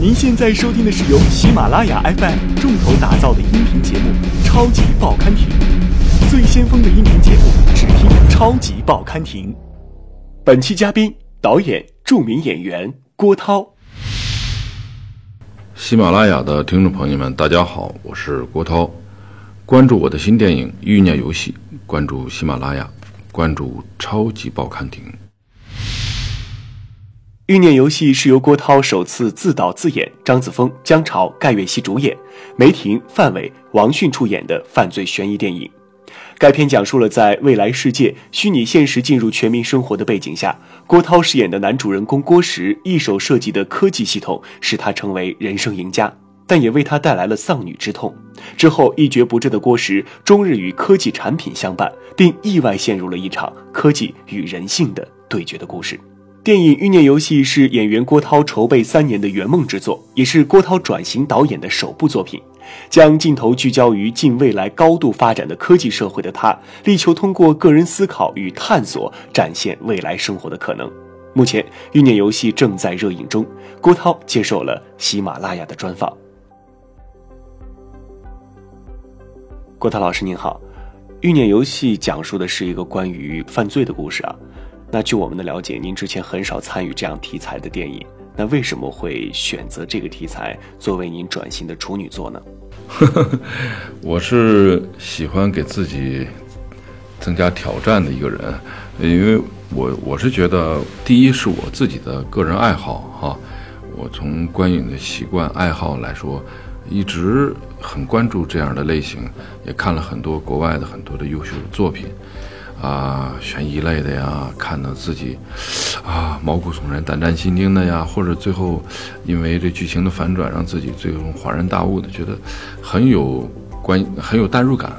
您现在收听的是由喜马拉雅 FM 重头打造的音频节目《超级报刊亭》，最先锋的音频节目，只听《超级报刊亭》。本期嘉宾，导演、著名演员郭涛。喜马拉雅的听众朋友们，大家好，我是郭涛。关注我的新电影《欲念游戏》，关注喜马拉雅，关注《超级报刊亭》。《欲念游戏》是由郭涛首次自导自演，张子枫、姜潮、盖月熙主演，梅婷、范伟、王迅出演的犯罪悬疑电影。该片讲述了在未来世界虚拟现实进入全民生活的背景下，郭涛饰演的男主人公郭石一手设计的科技系统，使他成为人生赢家，但也为他带来了丧女之痛。之后一蹶不振的郭石，终日与科技产品相伴，并意外陷入了一场科技与人性的对决的故事。电影《欲念游戏》是演员郭涛筹备三年的圆梦之作，也是郭涛转型导演的首部作品。将镜头聚焦于近未来高度发展的科技社会的他，力求通过个人思考与探索，展现未来生活的可能。目前，《欲念游戏》正在热映中。郭涛接受了喜马拉雅的专访。郭涛老师您好，《欲念游戏》讲述的是一个关于犯罪的故事啊。那据我们的了解，您之前很少参与这样题材的电影，那为什么会选择这个题材作为您转型的处女作呢？我是喜欢给自己增加挑战的一个人，因为我我是觉得，第一是我自己的个人爱好哈，我从观影的习惯爱好来说，一直很关注这样的类型，也看了很多国外的很多的优秀的作品。啊，悬疑类的呀，看到自己啊毛骨悚然、胆战心惊的呀，或者最后因为这剧情的反转，让自己最终恍然大悟的，觉得很有关、很有代入感。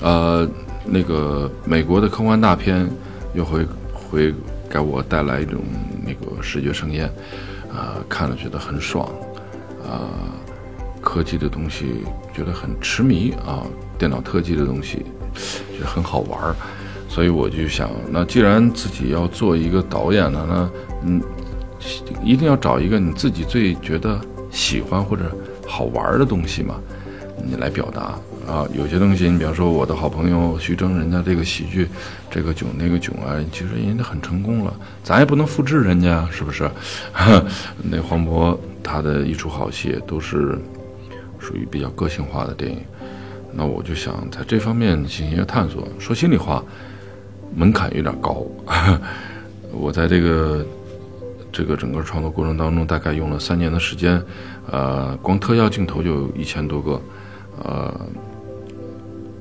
呃，那个美国的科幻大片又会会给我带来一种那个视觉盛宴，啊，看了觉得很爽，啊，科技的东西觉得很痴迷啊，电脑特技的东西觉得很好玩儿。所以我就想，那既然自己要做一个导演了，那嗯，一定要找一个你自己最觉得喜欢或者好玩的东西嘛，你来表达啊。有些东西，你比方说我的好朋友徐峥，人家这个喜剧，这个囧那个囧啊，其实人家很成功了，咱也不能复制人家，是不是？那黄渤他的一出好戏都是属于比较个性化的电影，那我就想在这方面进行一个探索。说心里话。门槛有点高，我在这个这个整个创作过程当中，大概用了三年的时间，呃，光特效镜头就有一千多个，呃，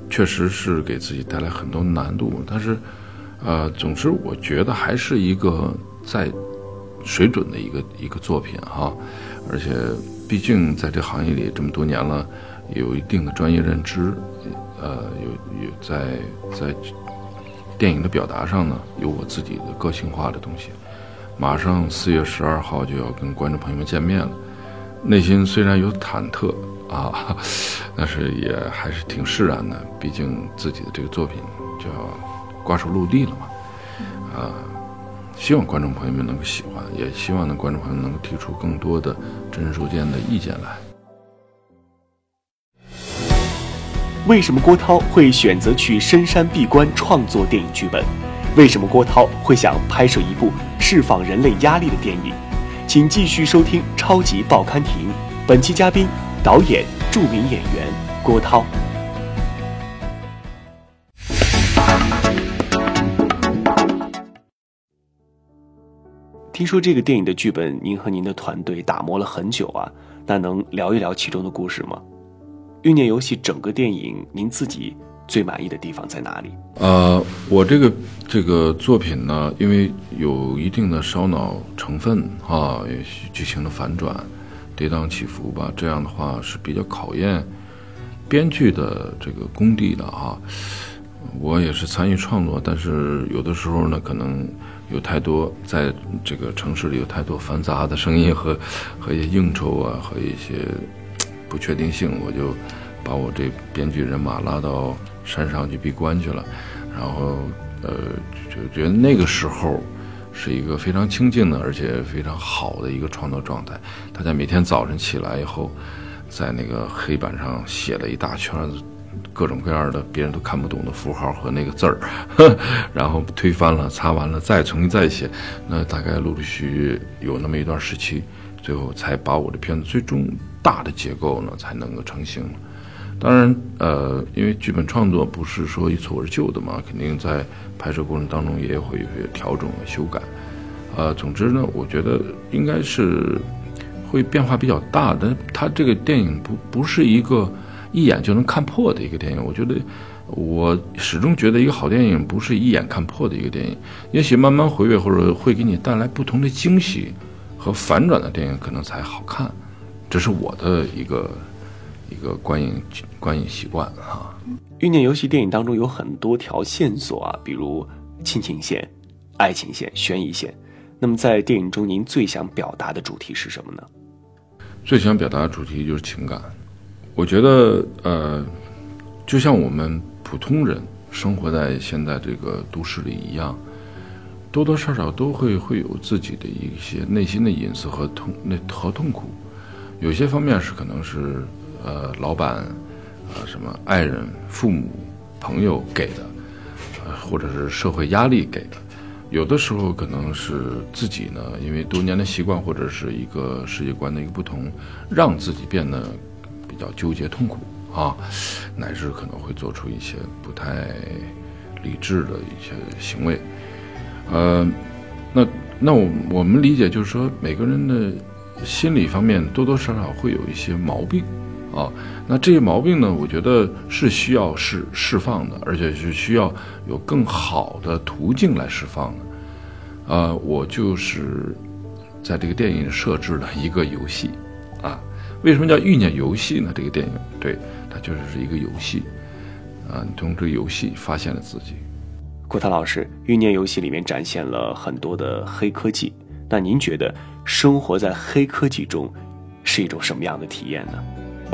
确实是给自己带来很多难度，但是，呃，总之我觉得还是一个在水准的一个一个作品哈，而且毕竟在这行业里这么多年了，有一定的专业认知，呃，有有在在。电影的表达上呢，有我自己的个性化的东西。马上四月十二号就要跟观众朋友们见面了，内心虽然有忐忑啊，但是也还是挺释然的。毕竟自己的这个作品就要挂上陆地了嘛，啊，希望观众朋友们能够喜欢，也希望呢观众朋友们能够提出更多的真实见的意见来。为什么郭涛会选择去深山闭关创作电影剧本？为什么郭涛会想拍摄一部释放人类压力的电影？请继续收听《超级报刊亭》，本期嘉宾导演、著名演员郭涛。听说这个电影的剧本，您和您的团队打磨了很久啊，那能聊一聊其中的故事吗？欲念游戏整个电影，您自己最满意的地方在哪里？呃，我这个这个作品呢，因为有一定的烧脑成分啊，剧情的反转、跌宕起伏吧，这样的话是比较考验编剧的这个功底的啊。我也是参与创作，但是有的时候呢，可能有太多在这个城市里有太多繁杂的声音和和一些应酬啊，和一些。不确定性，我就把我这编剧人马拉到山上去闭关去了，然后呃，就觉得那个时候是一个非常清静的，而且非常好的一个创作状态。大家每天早晨起来以后，在那个黑板上写了一大圈各种各样的别人都看不懂的符号和那个字儿，然后推翻了，擦完了，再重新再写。那大概陆陆续续有那么一段时期，最后才把我的片子最终大的结构呢才能够成型。当然，呃，因为剧本创作不是说一蹴而就的嘛，肯定在拍摄过程当中也会有些调整和修改。呃，总之呢，我觉得应该是会变化比较大的。它这个电影不不是一个一眼就能看破的一个电影。我觉得我始终觉得一个好电影不是一眼看破的一个电影，也许慢慢回味或者会给你带来不同的惊喜和反转的电影可能才好看。这是我的一个。一个观影观影习惯啊，《欲念游戏》电影当中有很多条线索啊，比如亲情线、爱情线、悬疑线。那么在电影中，您最想表达的主题是什么呢？最想表达的主题就是情感。我觉得，呃，就像我们普通人生活在现在这个都市里一样，多多少少都会会有自己的一些内心的隐私和痛那和痛苦。有些方面是可能是。呃，老板，呃，什么爱人、父母、朋友给的，呃，或者是社会压力给的，有的时候可能是自己呢，因为多年的习惯或者是一个世界观的一个不同，让自己变得比较纠结、痛苦啊，乃至可能会做出一些不太理智的一些行为。呃，那那我我们理解就是说，每个人的心理方面多多少少会有一些毛病。啊，那这些毛病呢？我觉得是需要释释放的，而且是需要有更好的途径来释放的。啊，我就是在这个电影设置了一个游戏，啊，为什么叫欲念游戏呢？这个电影对它就是是一个游戏，啊，你通过这个游戏发现了自己。郭涛老师，欲念游戏里面展现了很多的黑科技，那您觉得生活在黑科技中是一种什么样的体验呢？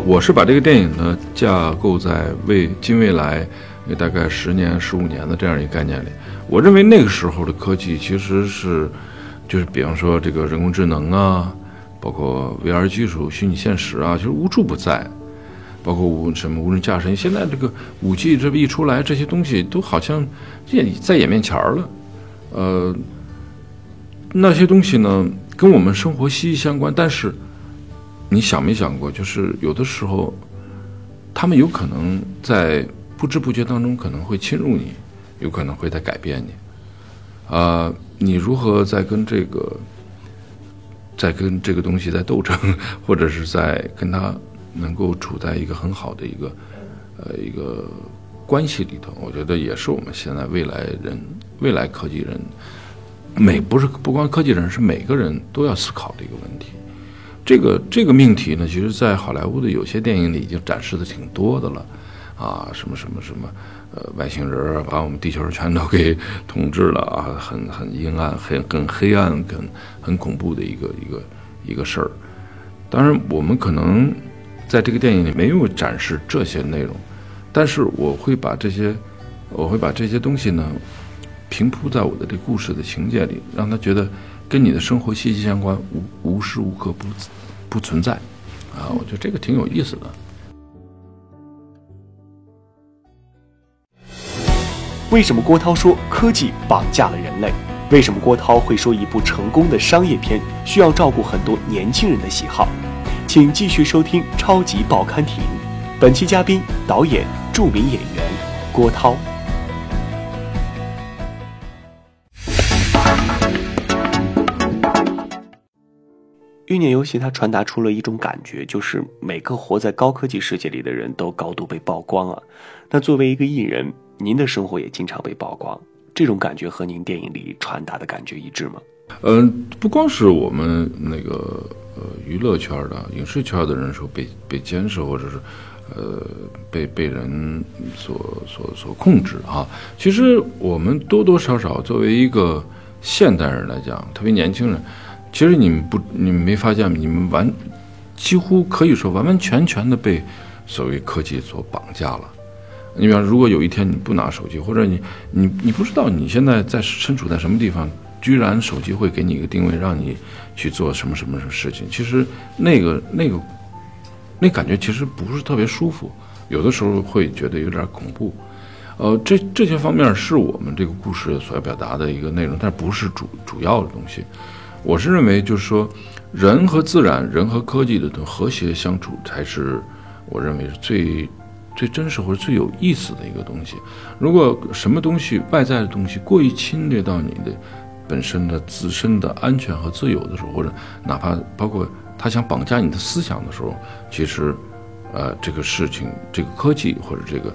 我是把这个电影呢架构在未近未来，大概十年、十五年的这样一个概念里。我认为那个时候的科技其实是，就是比方说这个人工智能啊，包括 VR 技术、虚拟现实啊，其实无处不在。包括无什么无人驾驶，现在这个五 G 这么一出来，这些东西都好像也在眼面前了。呃，那些东西呢，跟我们生活息息相关，但是。你想没想过，就是有的时候，他们有可能在不知不觉当中可能会侵入你，有可能会在改变你。啊，你如何在跟这个，在跟这个东西在斗争，或者是在跟他能够处在一个很好的一个呃一个关系里头？我觉得也是我们现在未来人、未来科技人，每不是不光科技人，是每个人都要思考的一个问题。这个这个命题呢，其实，在好莱坞的有些电影里已经展示的挺多的了，啊，什么什么什么，呃，外星人把我们地球全都给统治了啊，很很阴暗、很很黑暗、很很恐怖的一个一个一个事儿。当然，我们可能在这个电影里没有展示这些内容，但是我会把这些，我会把这些东西呢，平铺在我的这故事的情节里，让他觉得。跟你的生活息息相关，无无时无刻不不存在，啊，我觉得这个挺有意思的。为什么郭涛说科技绑架了人类？为什么郭涛会说一部成功的商业片需要照顾很多年轻人的喜好？请继续收听《超级报刊亭》，本期嘉宾导演、著名演员郭涛。欲念游戏，它传达出了一种感觉，就是每个活在高科技世界里的人都高度被曝光啊。那作为一个艺人，您的生活也经常被曝光，这种感觉和您电影里传达的感觉一致吗？嗯，不光是我们那个呃娱乐圈的、影视圈的人说被被监视，或者是呃被被人所所所控制啊。其实我们多多少少作为一个现代人来讲，特别年轻人。其实你们不，你们没发现吗？你们完，几乎可以说完完全全的被所谓科技所绑架了。你比方，如果有一天你不拿手机，或者你你你不知道你现在在身处在什么地方，居然手机会给你一个定位，让你去做什么什么什么事情。其实那个那个那感觉其实不是特别舒服，有的时候会觉得有点恐怖。呃，这这些方面是我们这个故事所要表达的一个内容，但不是主主要的东西。我是认为，就是说，人和自然、人和科技的和谐相处，才是我认为是最最真实或者最有意思的一个东西。如果什么东西外在的东西过于侵略到你的本身的自身的安全和自由的时候，或者哪怕包括他想绑架你的思想的时候，其实，呃，这个事情、这个科技或者这个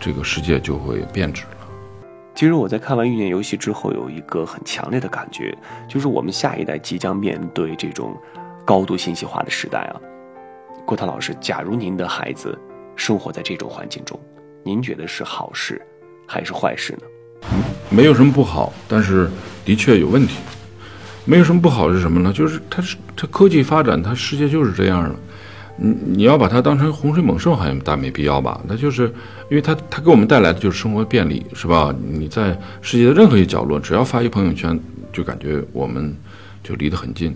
这个世界就会变质了。其实我在看完《欲念游戏》之后，有一个很强烈的感觉，就是我们下一代即将面对这种高度信息化的时代啊。郭涛老师，假如您的孩子生活在这种环境中，您觉得是好事还是坏事呢？没有什么不好，但是的确有问题。没有什么不好是什么呢？就是它是它科技发展，它世界就是这样的。你你要把它当成洪水猛兽，好像大没必要吧？那就是因为它它给我们带来的就是生活便利，是吧？你在世界的任何一个角落，只要发一朋友圈，就感觉我们就离得很近。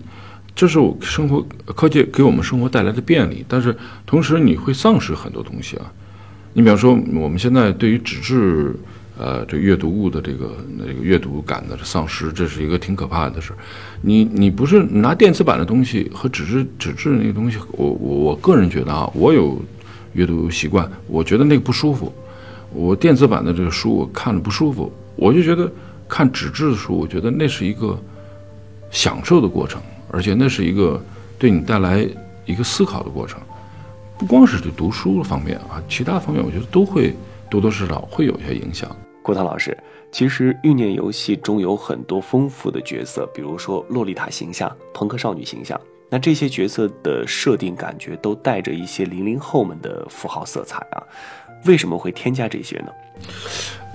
这是我生活科技给我们生活带来的便利，但是同时你会丧失很多东西啊。你比方说，我们现在对于纸质。呃，这阅读物的这个那个阅读感的丧失，这是一个挺可怕的事。你你不是拿电子版的东西和纸质纸质那个东西，我我我个人觉得啊，我有阅读习惯，我觉得那个不舒服。我电子版的这个书我看着不舒服，我就觉得看纸质的书，我觉得那是一个享受的过程，而且那是一个对你带来一个思考的过程。不光是这读书方面啊，其他方面我觉得都会多多少少会有一些影响。郭涛老师，其实《欲念游戏》中有很多丰富的角色，比如说洛丽塔形象、朋克少女形象。那这些角色的设定，感觉都带着一些零零后们的符号色彩啊。为什么会添加这些呢？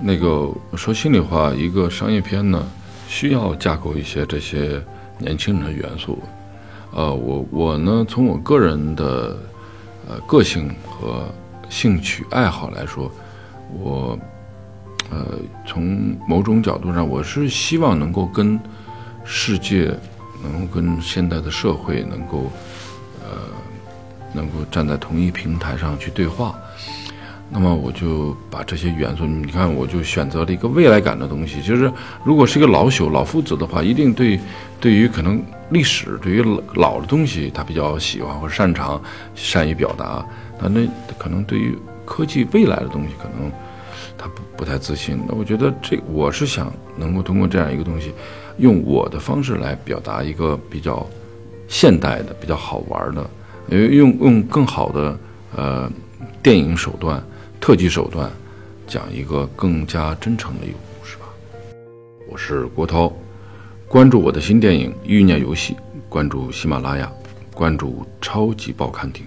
那个说心里话，一个商业片呢，需要架构一些这些年轻人的元素。呃，我我呢，从我个人的呃个性和兴趣爱好来说，我。呃，从某种角度上，我是希望能够跟世界，能够跟现代的社会能够，呃，能够站在同一平台上去对话。那么，我就把这些元素，你看，我就选择了一个未来感的东西。就是，如果是一个老朽、老夫子的话，一定对对于可能历史、对于老老的东西，他比较喜欢或擅长、善于表达。那那可能对于科技未来的东西，可能。他不不太自信，那我觉得这我是想能够通过这样一个东西，用我的方式来表达一个比较现代的、比较好玩的，因为用用更好的呃电影手段、特技手段，讲一个更加真诚的一个故事吧。我是郭涛，关注我的新电影《欲念游戏》，关注喜马拉雅，关注超级报刊亭。